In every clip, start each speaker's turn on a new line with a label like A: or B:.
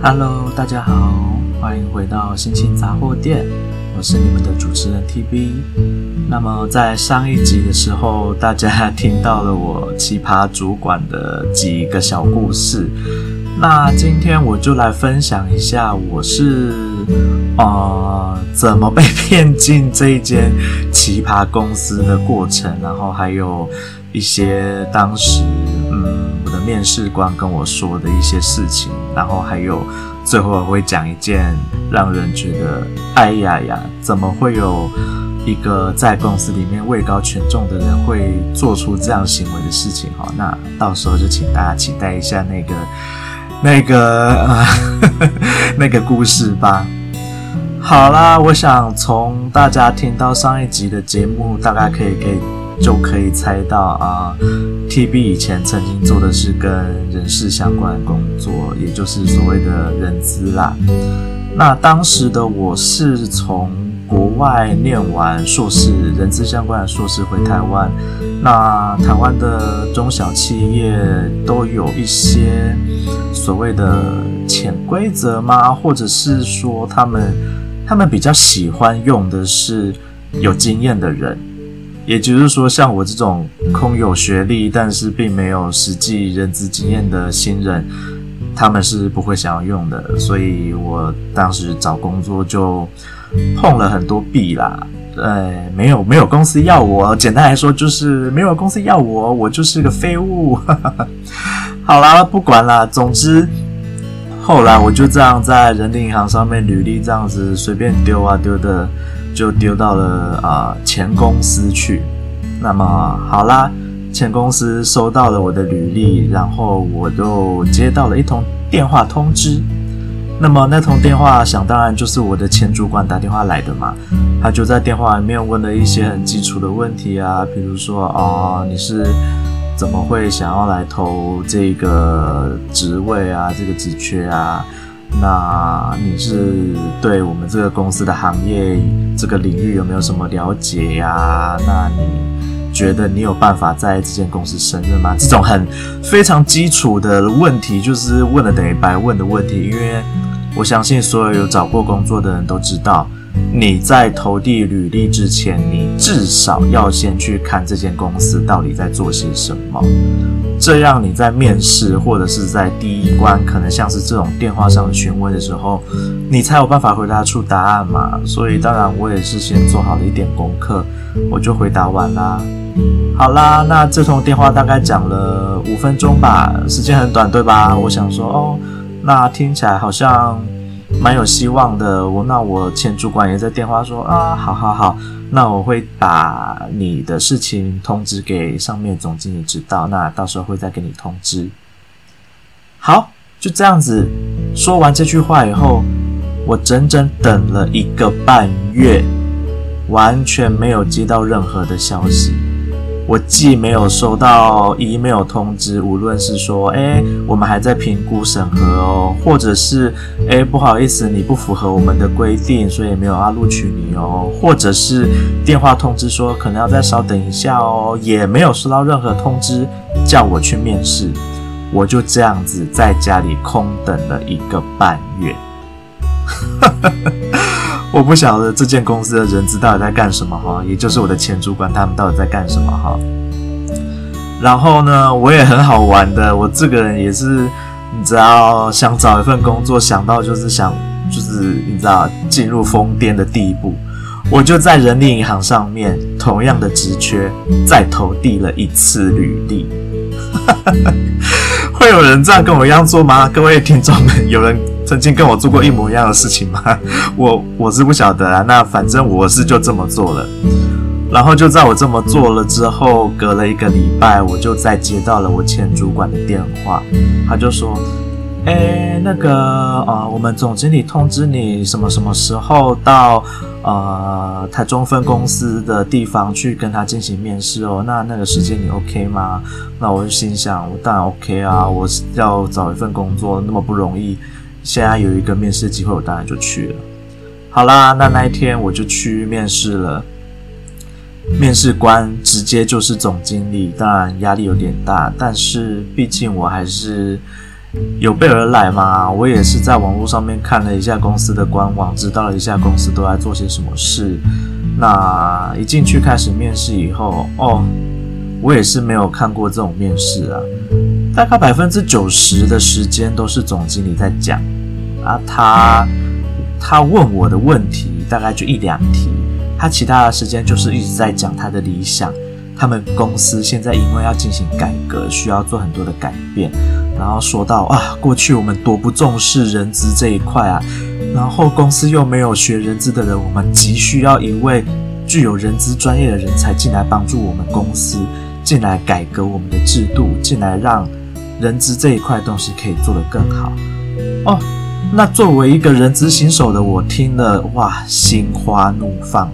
A: Hello，大家好，欢迎回到星星杂货店，我是你们的主持人 TB。那么在上一集的时候，大家听到了我奇葩主管的几个小故事。那今天我就来分享一下我是呃怎么被骗进这一间奇葩公司的过程，然后还有一些当时面试官跟我说的一些事情，然后还有最后会讲一件让人觉得哎呀呀，怎么会有一个在公司里面位高权重的人会做出这样行为的事情哈？那到时候就请大家期待一下那个。那个，那个故事吧。好啦，我想从大家听到上一集的节目，大概可以可以就可以猜到啊，TB 以前曾经做的是跟人事相关工作，也就是所谓的人资啦。那当时的我是从国外念完硕士，人资相关的硕士回台湾。那台湾的中小企业都有一些所谓的潜规则吗？或者是说他们他们比较喜欢用的是有经验的人，也就是说像我这种空有学历但是并没有实际人资经验的新人，他们是不会想要用的。所以我当时找工作就。碰了很多壁啦，呃，没有没有公司要我，简单来说就是没有公司要我，我就是个废物。好啦，不管啦，总之后来我就这样在人力银行上面履历这样子随便丢啊丢的，就丢到了啊、呃、前公司去。那么好啦，前公司收到了我的履历，然后我就接到了一通电话通知。那么那通电话，想当然就是我的前主管打电话来的嘛。他就在电话里面问了一些很基础的问题啊，比如说哦，你是怎么会想要来投这个职位啊，这个职缺啊？那你是对我们这个公司的行业这个领域有没有什么了解呀？那你觉得你有办法在这间公司胜任吗？这种很非常基础的问题，就是问了等于白问的问题，因为。我相信所有有找过工作的人都知道，你在投递履历之前，你至少要先去看这间公司到底在做些什么，这样你在面试或者是在第一关，可能像是这种电话上的询问的时候，你才有办法回答出答案嘛。所以当然我也是先做好了一点功课，我就回答完啦。好啦，那这通电话大概讲了五分钟吧，时间很短，对吧？我想说哦。那听起来好像蛮有希望的。我那我前主管也在电话说啊，好好好，那我会把你的事情通知给上面总经理知道，那到时候会再给你通知。好，就这样子。说完这句话以后，我整整等了一个半月，完全没有接到任何的消息。我既没有收到 email 通知，无论是说，哎，我们还在评估审核哦，或者是，哎，不好意思，你不符合我们的规定，所以没有要录取你哦，或者是电话通知说可能要再稍等一下哦，也没有收到任何通知叫我去面试，我就这样子在家里空等了一个半月。我不晓得这间公司的人资到底在干什么哈，也就是我的前主管他们到底在干什么哈。然后呢，我也很好玩的，我这个人也是，你知道，想找一份工作，想到就是想，就是你知道，进入疯癫的地步，我就在人力银行上面同样的职缺再投递了一次履历。会有人这样跟我一样做吗？各位听众们，有人？曾经跟我做过一模一样的事情吗？我我是不晓得啊。那反正我是就这么做了。然后就在我这么做了之后，隔了一个礼拜，我就再接到了我前主管的电话。他就说：“诶，那个呃，我们总经理通知你什么什么时候到呃台中分公司的地方去跟他进行面试哦？那那个时间你 OK 吗？”那我就心想：“我当然 OK 啊！我要找一份工作那么不容易。”现在有一个面试机会，我当然就去了。好啦，那那一天我就去面试了。面试官直接就是总经理，当然压力有点大，但是毕竟我还是有备而来嘛，我也是在网络上面看了一下公司的官网，知道了一下公司都在做些什么事。那一进去开始面试以后，哦，我也是没有看过这种面试啊。大概百分之九十的时间都是总经理在讲啊，他他问我的问题大概就一两题，他其他的时间就是一直在讲他的理想。他们公司现在因为要进行改革，需要做很多的改变，然后说到啊，过去我们多不重视人资这一块啊，然后公司又没有学人资的人，我们急需要一位具有人资专业的人才进来帮助我们公司，进来改革我们的制度，进来让人资这一块东西可以做得更好。哦，那作为一个人资新手的我，听了哇，心花怒放。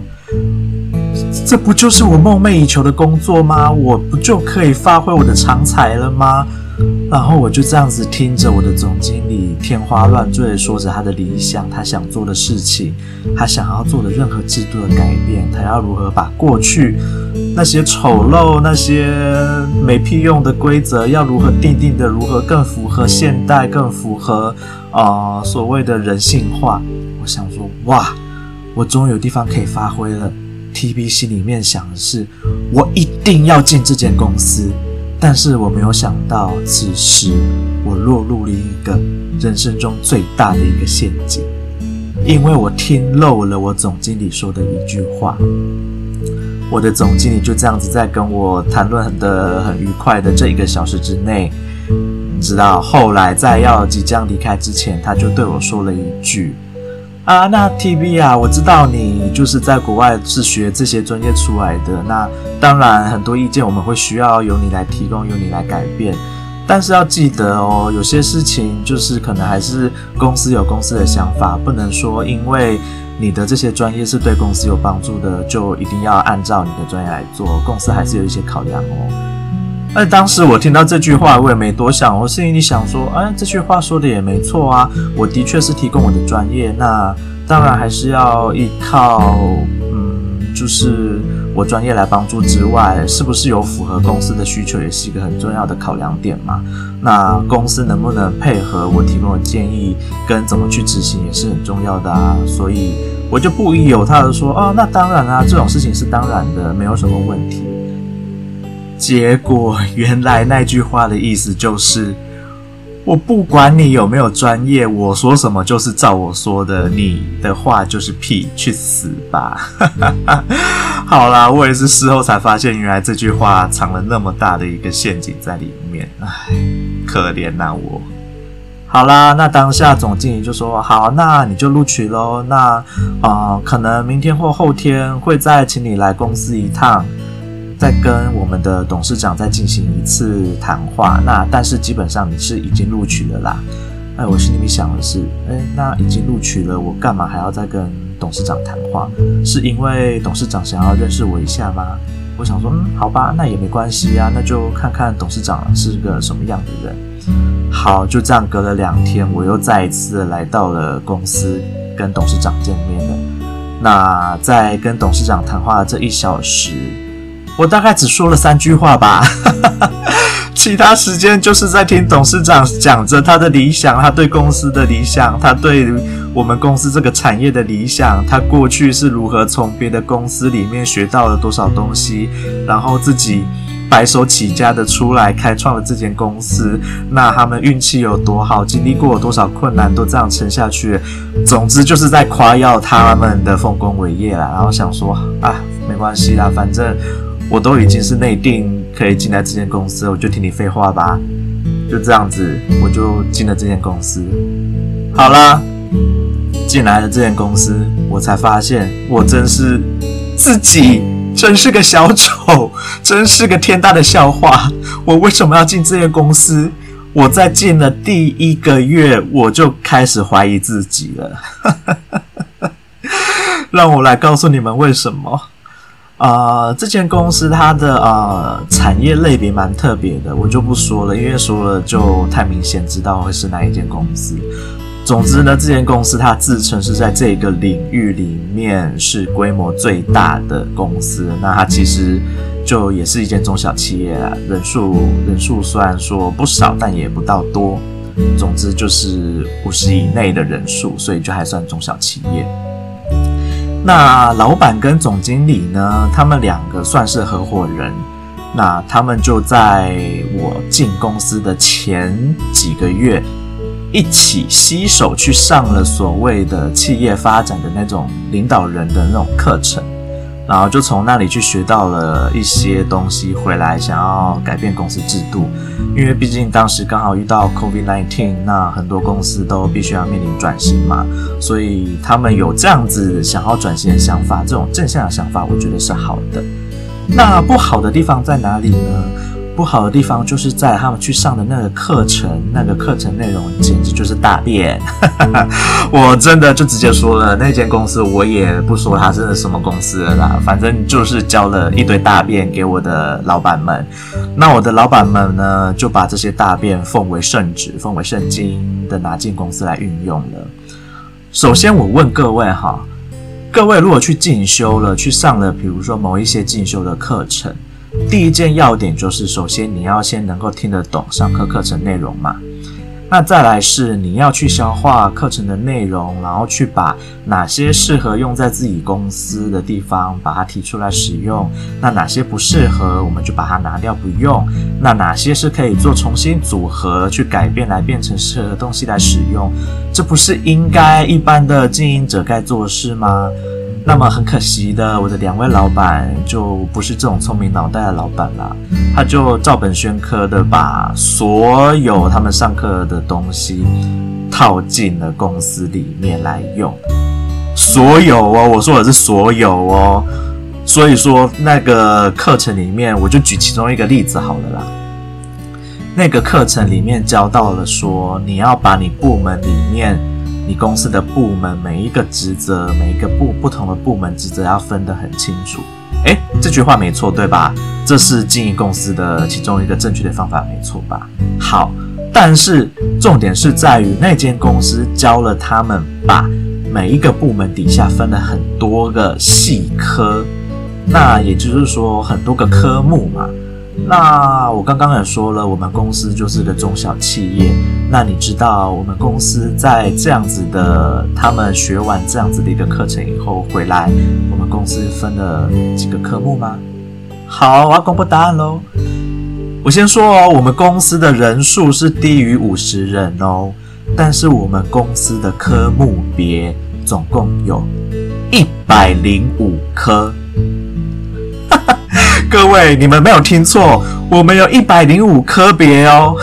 A: 这不就是我梦寐以求的工作吗？我不就可以发挥我的长才了吗？然后我就这样子听着我的总经理天花乱坠地说着他的理想，他想做的事情，他想要做的任何制度的改变，他要如何把过去那些丑陋、那些没屁用的规则，要如何订定的如何更符合现代，更符合啊、呃、所谓的人性化。我想说，哇，我终于有地方可以发挥了。TB 心里面想的是，我一定要进这间公司，但是我没有想到，此时我落入了一个人生中最大的一个陷阱，因为我听漏了我总经理说的一句话。我的总经理就这样子在跟我谈论的很愉快的这一个小时之内，直到，后来在要即将离开之前，他就对我说了一句。啊，那 TB 啊，我知道你就是在国外是学这些专业出来的。那当然，很多意见我们会需要由你来提供，由你来改变。但是要记得哦，有些事情就是可能还是公司有公司的想法，不能说因为你的这些专业是对公司有帮助的，就一定要按照你的专业来做。公司还是有一些考量哦。那当时我听到这句话，我也没多想，我心里想说，哎，这句话说的也没错啊，我的确是提供我的专业，那当然还是要依靠，嗯，就是我专业来帮助之外，是不是有符合公司的需求，也是一个很重要的考量点嘛。那公司能不能配合我提供的建议，跟怎么去执行，也是很重要的啊。所以我就不疑有他的说，哦，那当然啊，这种事情是当然的，没有什么问题。结果原来那句话的意思就是，我不管你有没有专业，我说什么就是照我说的，你的话就是屁，去死吧！好啦，我也是事后才发现，原来这句话藏了那么大的一个陷阱在里面，唉，可怜呐我。好啦，那当下总经理就说：“好，那你就录取喽。那啊、呃，可能明天或后天会再请你来公司一趟。”再跟我们的董事长再进行一次谈话，那但是基本上你是已经录取了啦。哎，我心里面想的是，哎，那已经录取了，我干嘛还要再跟董事长谈话？是因为董事长想要认识我一下吗？我想说，嗯，好吧，那也没关系啊，那就看看董事长是个什么样的人。好，就这样隔了两天，我又再一次来到了公司跟董事长见面了。那在跟董事长谈话的这一小时。我大概只说了三句话吧，其他时间就是在听董事长讲着他的理想，他对公司的理想，他对我们公司这个产业的理想，他过去是如何从别的公司里面学到了多少东西，然后自己白手起家的出来开创了这间公司，那他们运气有多好，经历过多少困难，都这样撑下去。总之就是在夸耀他们的丰功伟业啦，然后想说啊，没关系啦，反正。我都已经是内定可以进来这间公司，我就听你废话吧。就这样子，我就进了这间公司。好啦，进来了这间公司，我才发现我真是自己真是个小丑，真是个天大的笑话。我为什么要进这间公司？我在进了第一个月，我就开始怀疑自己了。让我来告诉你们为什么。呃，这间公司它的呃产业类别蛮特别的，我就不说了，因为说了就太明显，知道会是哪一间公司。总之呢，这间公司它自称是在这个领域里面是规模最大的公司，那它其实就也是一间中小企业啊，人数人数虽然说不少，但也不到多。总之就是五十以内的人数，所以就还算中小企业。那老板跟总经理呢，他们两个算是合伙人。那他们就在我进公司的前几个月，一起携手去上了所谓的企业发展的那种领导人的那种课程，然后就从那里去学到了一些东西，回来想要改变公司制度，因为毕竟当时刚好遇到 COVID-19，那很多公司都必须要面临转型嘛，所以他们有这样子想要转型的想法，这种正向的想法，我觉得是好的。那不好的地方在哪里呢？不好的地方就是在他们去上的那个课程，那个课程内容简直就是大便。我真的就直接说了，那间公司我也不说它是什么公司了啦，反正就是交了一堆大便给我的老板们。那我的老板们呢，就把这些大便奉为圣旨，奉为圣经的拿进公司来运用了。首先，我问各位哈。各位如果去进修了，去上了，比如说某一些进修的课程，第一件要点就是，首先你要先能够听得懂上课课程内容嘛。那再来是你要去消化课程的内容，然后去把哪些适合用在自己公司的地方，把它提出来使用。那哪些不适合，我们就把它拿掉不用。那哪些是可以做重新组合去改变来变成适合的东西来使用？这不是应该一般的经营者该做的事吗？那么很可惜的，我的两位老板就不是这种聪明脑袋的老板啦，他就照本宣科的把所有他们上课的东西套进了公司里面来用，所有哦，我说的是所有哦，所以说那个课程里面，我就举其中一个例子好了啦，那个课程里面教到了说，你要把你部门里面。你公司的部门每一个职责，每一个部不同的部门职责要分得很清楚。诶，这句话没错，对吧？这是经营公司的其中一个正确的方法，没错吧？好，但是重点是在于那间公司教了他们把每一个部门底下分了很多个细科，那也就是说很多个科目嘛。那我刚刚也说了，我们公司就是个中小企业。那你知道我们公司在这样子的，他们学完这样子的一个课程以后回来，我们公司分了几个科目吗？好，我要公布答案喽。我先说哦，我们公司的人数是低于五十人哦，但是我们公司的科目别总共有一百零五科。各位，你们没有听错，我们有一百零五科别哦。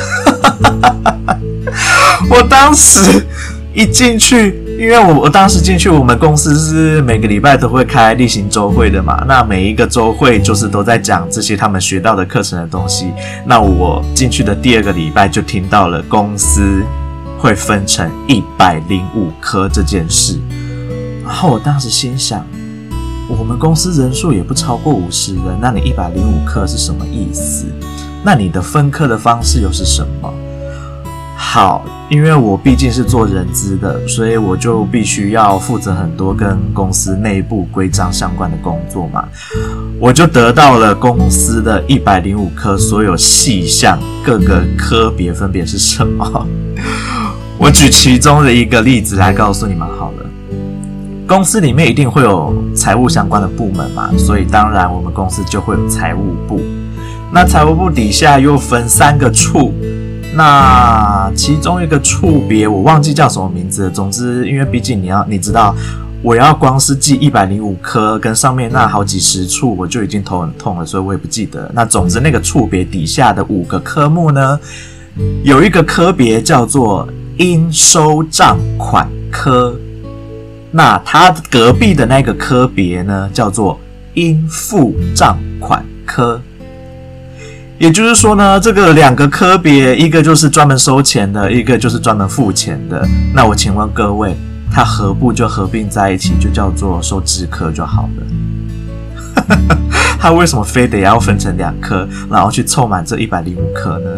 A: 我当时一进去，因为我我当时进去，我们公司是每个礼拜都会开例行周会的嘛。那每一个周会就是都在讲这些他们学到的课程的东西。那我进去的第二个礼拜就听到了公司会分成一百零五科这件事，然后我当时心想。我们公司人数也不超过五十人，那你一百零五科是什么意思？那你的分科的方式又是什么？好，因为我毕竟是做人资的，所以我就必须要负责很多跟公司内部规章相关的工作嘛。我就得到了公司的一百零五科所有细项，各个科别分别是什么？我举其中的一个例子来告诉你们好了。公司里面一定会有财务相关的部门嘛，所以当然我们公司就会有财务部。那财务部底下又分三个处，那其中一个处别我忘记叫什么名字。总之，因为毕竟你要你知道，我要光是记一百零五科跟上面那好几十处，我就已经头很痛了，所以我也不记得。那总之，那个处别底下的五个科目呢，有一个科别叫做应收账款科。那他隔壁的那个科别呢，叫做应付账款科。也就是说呢，这个两个科别，一个就是专门收钱的，一个就是专门付钱的。那我请问各位，他何不就合并在一起，就叫做收支科就好了？他为什么非得要分成两科，然后去凑满这一百零五科呢？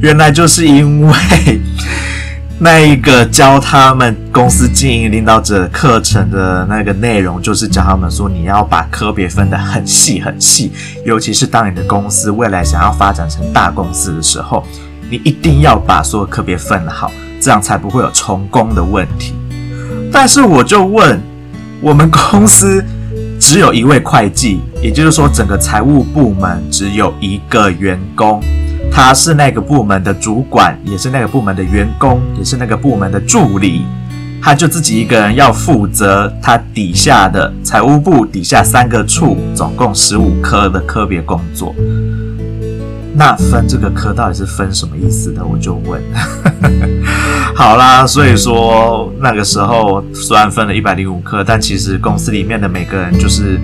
A: 原来就是因为。那一个教他们公司经营领导者课程的那个内容，就是教他们说，你要把科别分得很细很细，尤其是当你的公司未来想要发展成大公司的时候，你一定要把所有科别分好，这样才不会有重工的问题。但是我就问，我们公司只有一位会计，也就是说，整个财务部门只有一个员工，他是那个部门的主管，也是那个部门的员工，也是那个部门的助理。他就自己一个人要负责他底下的财务部底下三个处，总共十五科的科别工作。那分这个科到底是分什么意思的？我就问。好啦，所以说那个时候虽然分了一百零五科，但其实公司里面的每个人就是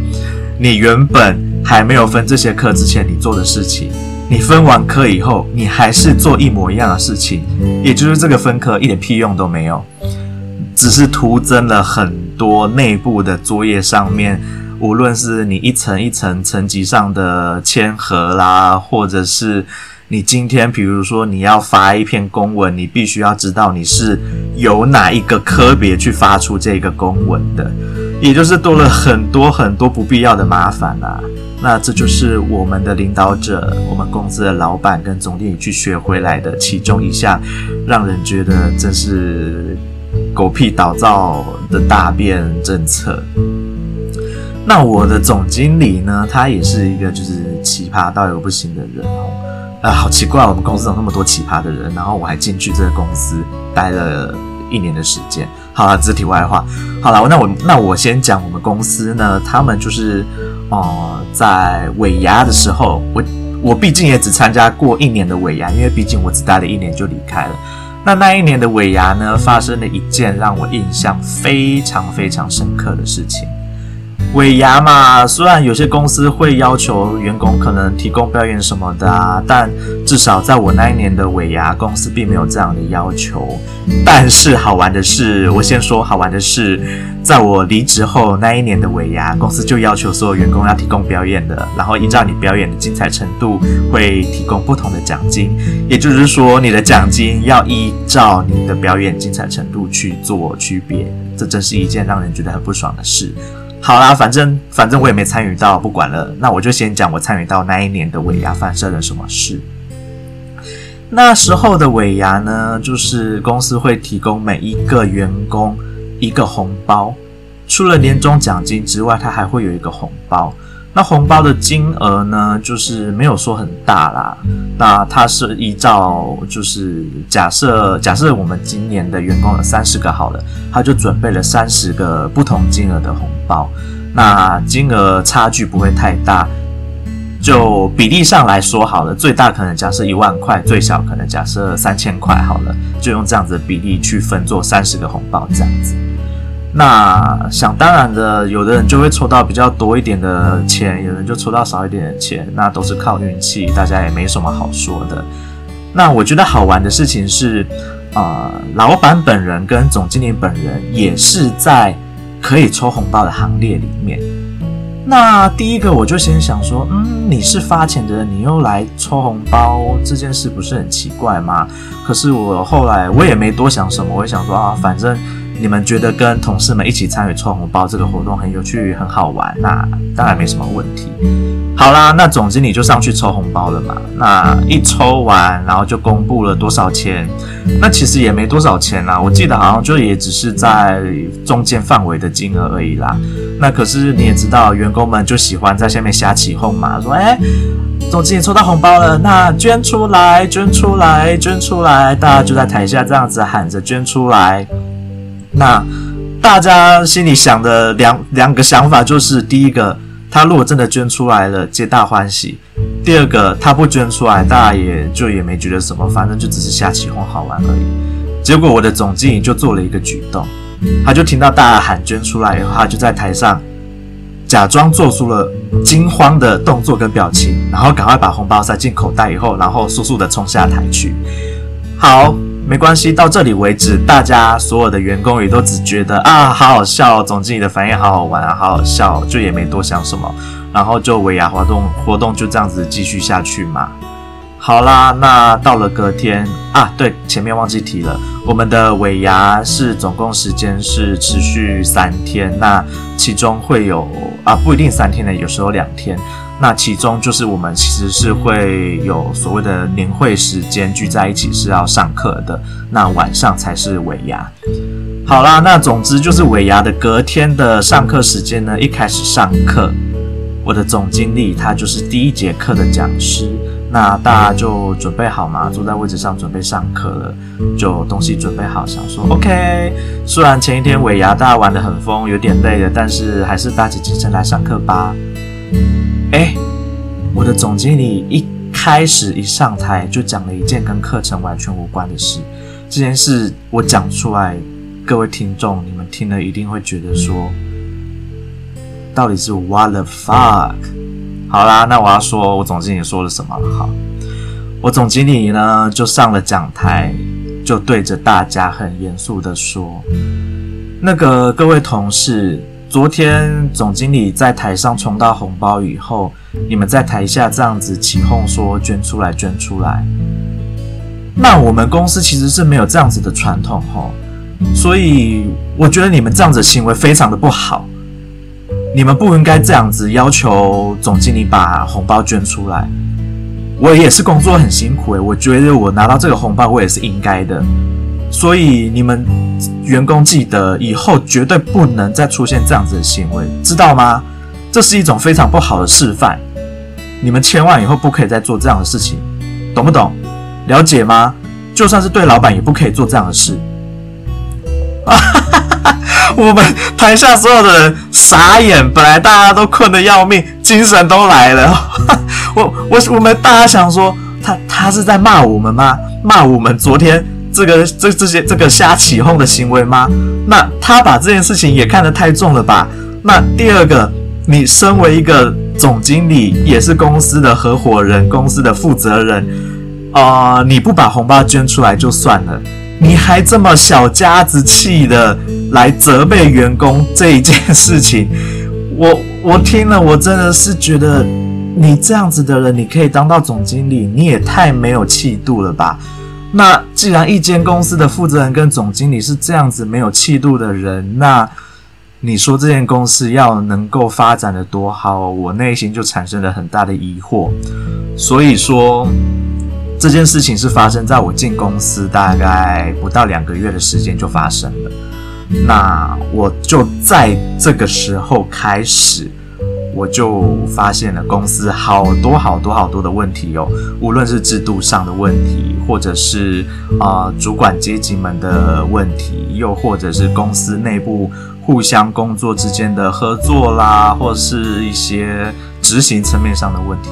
A: 你原本还没有分这些科之前你做的事情，你分完科以后，你还是做一模一样的事情，也就是这个分科一点屁用都没有。只是徒增了很多内部的作业上面，无论是你一层一层层级上的签核啦，或者是你今天比如说你要发一篇公文，你必须要知道你是由哪一个科别去发出这个公文的，也就是多了很多很多不必要的麻烦啦。那这就是我们的领导者，我们公司的老板跟总经理去学回来的其中一项，让人觉得真是。狗屁倒灶的大变政策。那我的总经理呢？他也是一个就是奇葩到有不行的人哦。啊，好奇怪，我们公司有那么多奇葩的人，然后我还进去这个公司待了一年的时间。好了，这是题外话。好了，那我那我先讲我们公司呢，他们就是哦、在尾牙的时候，我我毕竟也只参加过一年的尾牙，因为毕竟我只待了一年就离开了。那那一年的尾牙呢，发生了一件让我印象非常非常深刻的事情。尾牙嘛，虽然有些公司会要求员工可能提供表演什么的啊，但至少在我那一年的尾牙，公司并没有这样的要求。但是好玩的是，我先说好玩的是，在我离职后那一年的尾牙，公司就要求所有员工要提供表演的，然后依照你表演的精彩程度，会提供不同的奖金。也就是说，你的奖金要依照你的表演精彩程度去做区别。这真是一件让人觉得很不爽的事。好啦，反正反正我也没参与到，不管了。那我就先讲我参与到那一年的尾牙发生了什么事。那时候的尾牙呢，就是公司会提供每一个员工一个红包，除了年终奖金之外，它还会有一个红包。那红包的金额呢，就是没有说很大啦。那它是依照，就是假设假设我们今年的员工有三十个好了，他就准备了三十个不同金额的红包。那金额差距不会太大，就比例上来说好了，最大可能假设一万块，最小可能假设三千块好了，就用这样子的比例去分做三十个红包这样子。那想当然的，有的人就会抽到比较多一点的钱，有人就抽到少一点的钱，那都是靠运气，大家也没什么好说的。那我觉得好玩的事情是，呃，老板本人跟总经理本人也是在可以抽红包的行列里面。那第一个我就先想说，嗯，你是发钱的人，你又来抽红包，这件事不是很奇怪吗？可是我后来我也没多想什么，我想说啊，反正。你们觉得跟同事们一起参与抽红包这个活动很有趣、很好玩，那当然没什么问题。好啦，那总经理就上去抽红包了嘛。那一抽完，然后就公布了多少钱。那其实也没多少钱啦，我记得好像就也只是在中间范围的金额而已啦。那可是你也知道，员工们就喜欢在下面瞎起哄嘛，说：“哎，总经理抽到红包了，那捐出来，捐出来，捐出来。”大家就在台下这样子喊着捐出来。那大家心里想的两两个想法就是：第一个，他如果真的捐出来了，皆大欢喜；第二个，他不捐出来，大家也就也没觉得什么，反正就只是瞎起哄好玩而已。结果我的总经理就做了一个举动，他就听到大家喊捐出来以后，他就在台上假装做出了惊慌的动作跟表情，然后赶快把红包塞进口袋以后，然后速速的冲下台去。好。没关系，到这里为止，大家所有的员工也都只觉得啊，好好笑，总经理的反应好好玩啊，好好笑，就也没多想什么，然后就尾牙活动活动就这样子继续下去嘛。好啦，那到了隔天啊，对，前面忘记提了，我们的尾牙是总共时间是持续三天，那其中会有啊，不一定三天的，有时候两天。那其中就是我们其实是会有所谓的年会时间聚在一起是要上课的，那晚上才是尾牙。好啦，那总之就是尾牙的隔天的上课时间呢，一开始上课，我的总经理他就是第一节课的讲师，那大家就准备好嘛，坐在位置上准备上课了，就东西准备好，想说 OK，虽然前一天尾牙大家玩得很疯，有点累了，但是还是打起精神来上课吧。哎，我的总经理一开始一上台就讲了一件跟课程完全无关的事。这件事我讲出来，各位听众你们听了一定会觉得说，到底是 what the fuck？好啦，那我要说我总经理说了什么了哈。我总经理呢就上了讲台，就对着大家很严肃的说：“那个各位同事。”昨天总经理在台上冲到红包以后，你们在台下这样子起哄说捐出来捐出来，那我们公司其实是没有这样子的传统吼，所以我觉得你们这样子行为非常的不好，你们不应该这样子要求总经理把红包捐出来。我也是工作很辛苦诶，我觉得我拿到这个红包我也是应该的。所以你们员工记得以后绝对不能再出现这样子的行为，知道吗？这是一种非常不好的示范，你们千万以后不可以再做这样的事情，懂不懂？了解吗？就算是对老板也不可以做这样的事。啊哈哈哈！我们台下所有的人傻眼，本来大家都困得要命，精神都来了。我我我们大家想说，他他是在骂我们吗？骂我们昨天。这个这这些这个瞎起哄的行为吗？那他把这件事情也看得太重了吧？那第二个，你身为一个总经理，也是公司的合伙人，公司的负责人，啊、你不把红包捐出来就算了，你还这么小家子气的来责备员工这一件事情，我我听了，我真的是觉得你这样子的人，你可以当到总经理，你也太没有气度了吧？那既然一间公司的负责人跟总经理是这样子没有气度的人，那你说这间公司要能够发展的多好，我内心就产生了很大的疑惑。所以说这件事情是发生在我进公司大概不到两个月的时间就发生了。那我就在这个时候开始。我就发现了公司好多好多好多的问题哦，无论是制度上的问题，或者是啊、主管阶级们的问题，又或者是公司内部互相工作之间的合作啦，或是一些执行层面上的问题。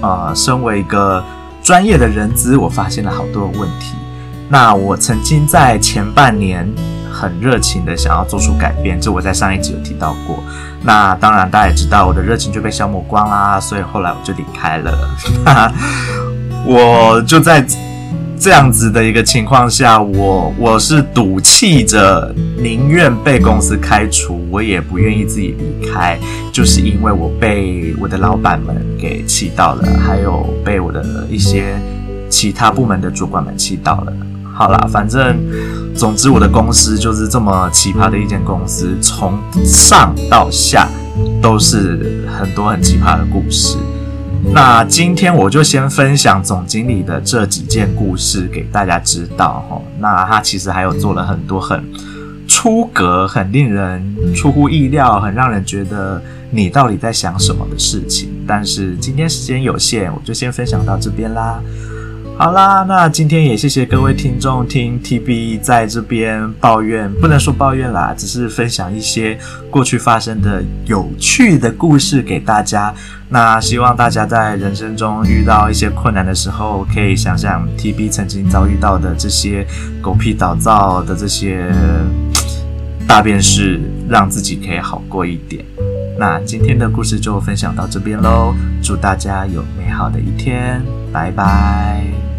A: 啊、身为一个专业的人资，我发现了好多的问题。那我曾经在前半年。很热情的想要做出改变，这我在上一集有提到过。那当然，大家也知道我的热情就被消磨光啦，所以后来我就离开了。我就在这样子的一个情况下，我我是赌气着，宁愿被公司开除，我也不愿意自己离开，就是因为我被我的老板们给气到了，还有被我的一些其他部门的主管们气到了。好啦，反正总之，我的公司就是这么奇葩的一间公司，从上到下都是很多很奇葩的故事。那今天我就先分享总经理的这几件故事给大家知道齁。那他其实还有做了很多很出格、很令人出乎意料、很让人觉得你到底在想什么的事情。但是今天时间有限，我就先分享到这边啦。好啦，那今天也谢谢各位听众听 TB 在这边抱怨，不能说抱怨啦，只是分享一些过去发生的有趣的故事给大家。那希望大家在人生中遇到一些困难的时候，可以想想 TB 曾经遭遇到的这些狗屁倒灶的这些大便事，让自己可以好过一点。那今天的故事就分享到这边喽，祝大家有美好的一天，拜拜。